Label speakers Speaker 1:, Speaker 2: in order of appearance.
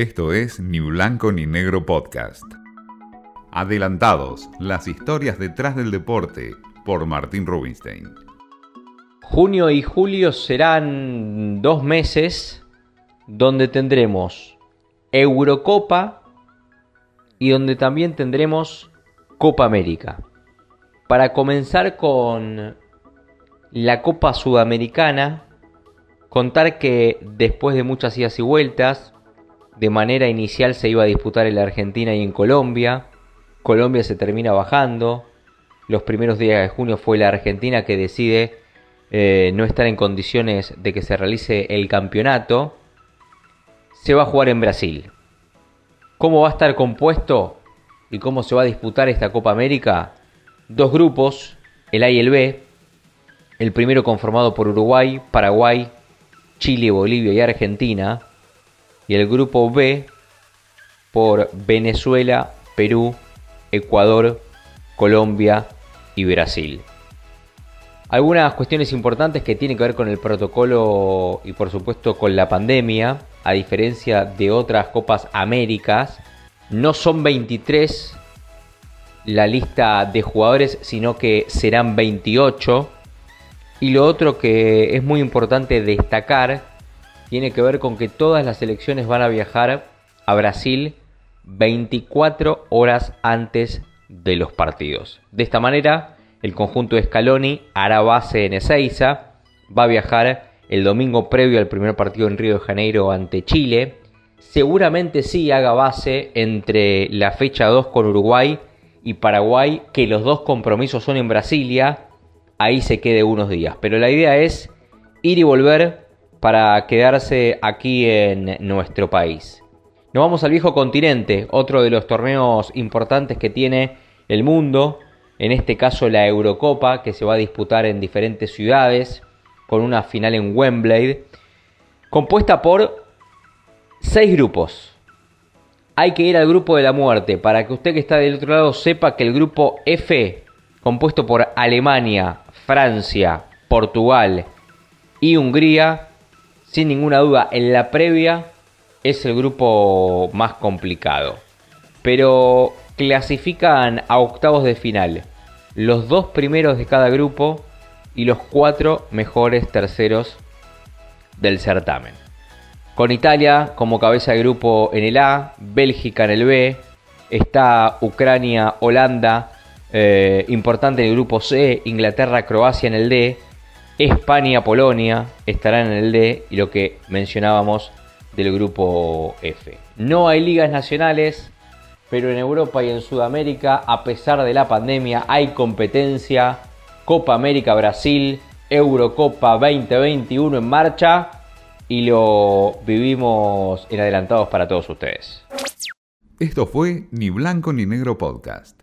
Speaker 1: Esto es Ni Blanco ni Negro Podcast. Adelantados, las historias detrás del deporte, por Martín Rubinstein.
Speaker 2: Junio y julio serán dos meses donde tendremos Eurocopa y donde también tendremos Copa América. Para comenzar con la Copa Sudamericana, contar que después de muchas idas y vueltas, de manera inicial se iba a disputar en la Argentina y en Colombia. Colombia se termina bajando. Los primeros días de junio fue la Argentina que decide eh, no estar en condiciones de que se realice el campeonato. Se va a jugar en Brasil. ¿Cómo va a estar compuesto y cómo se va a disputar esta Copa América? Dos grupos, el A y el B. El primero conformado por Uruguay, Paraguay, Chile, Bolivia y Argentina y el grupo B por Venezuela, Perú, Ecuador, Colombia y Brasil. Algunas cuestiones importantes que tienen que ver con el protocolo y por supuesto con la pandemia, a diferencia de otras Copas Américas, no son 23 la lista de jugadores, sino que serán 28. Y lo otro que es muy importante destacar tiene que ver con que todas las selecciones van a viajar a Brasil 24 horas antes de los partidos. De esta manera, el conjunto de Scaloni hará base en Ezeiza, va a viajar el domingo previo al primer partido en Río de Janeiro ante Chile. Seguramente sí haga base entre la fecha 2 con Uruguay y Paraguay, que los dos compromisos son en Brasilia. Ahí se quede unos días. Pero la idea es ir y volver para quedarse aquí en nuestro país. Nos vamos al viejo continente, otro de los torneos importantes que tiene el mundo, en este caso la Eurocopa, que se va a disputar en diferentes ciudades, con una final en Wembley, compuesta por seis grupos. Hay que ir al grupo de la muerte para que usted que está del otro lado sepa que el grupo F, compuesto por Alemania, Francia, Portugal y Hungría, sin ninguna duda, en la previa es el grupo más complicado. Pero clasifican a octavos de final los dos primeros de cada grupo y los cuatro mejores terceros del certamen. Con Italia como cabeza de grupo en el A, Bélgica en el B, está Ucrania, Holanda, eh, importante en el grupo C, Inglaterra, Croacia en el D, España, Polonia estarán en el D y lo que mencionábamos del grupo F. No hay ligas nacionales, pero en Europa y en Sudamérica, a pesar de la pandemia, hay competencia. Copa América Brasil, Eurocopa 2021 en marcha y lo vivimos en adelantados para todos ustedes.
Speaker 1: Esto fue Ni Blanco ni Negro Podcast.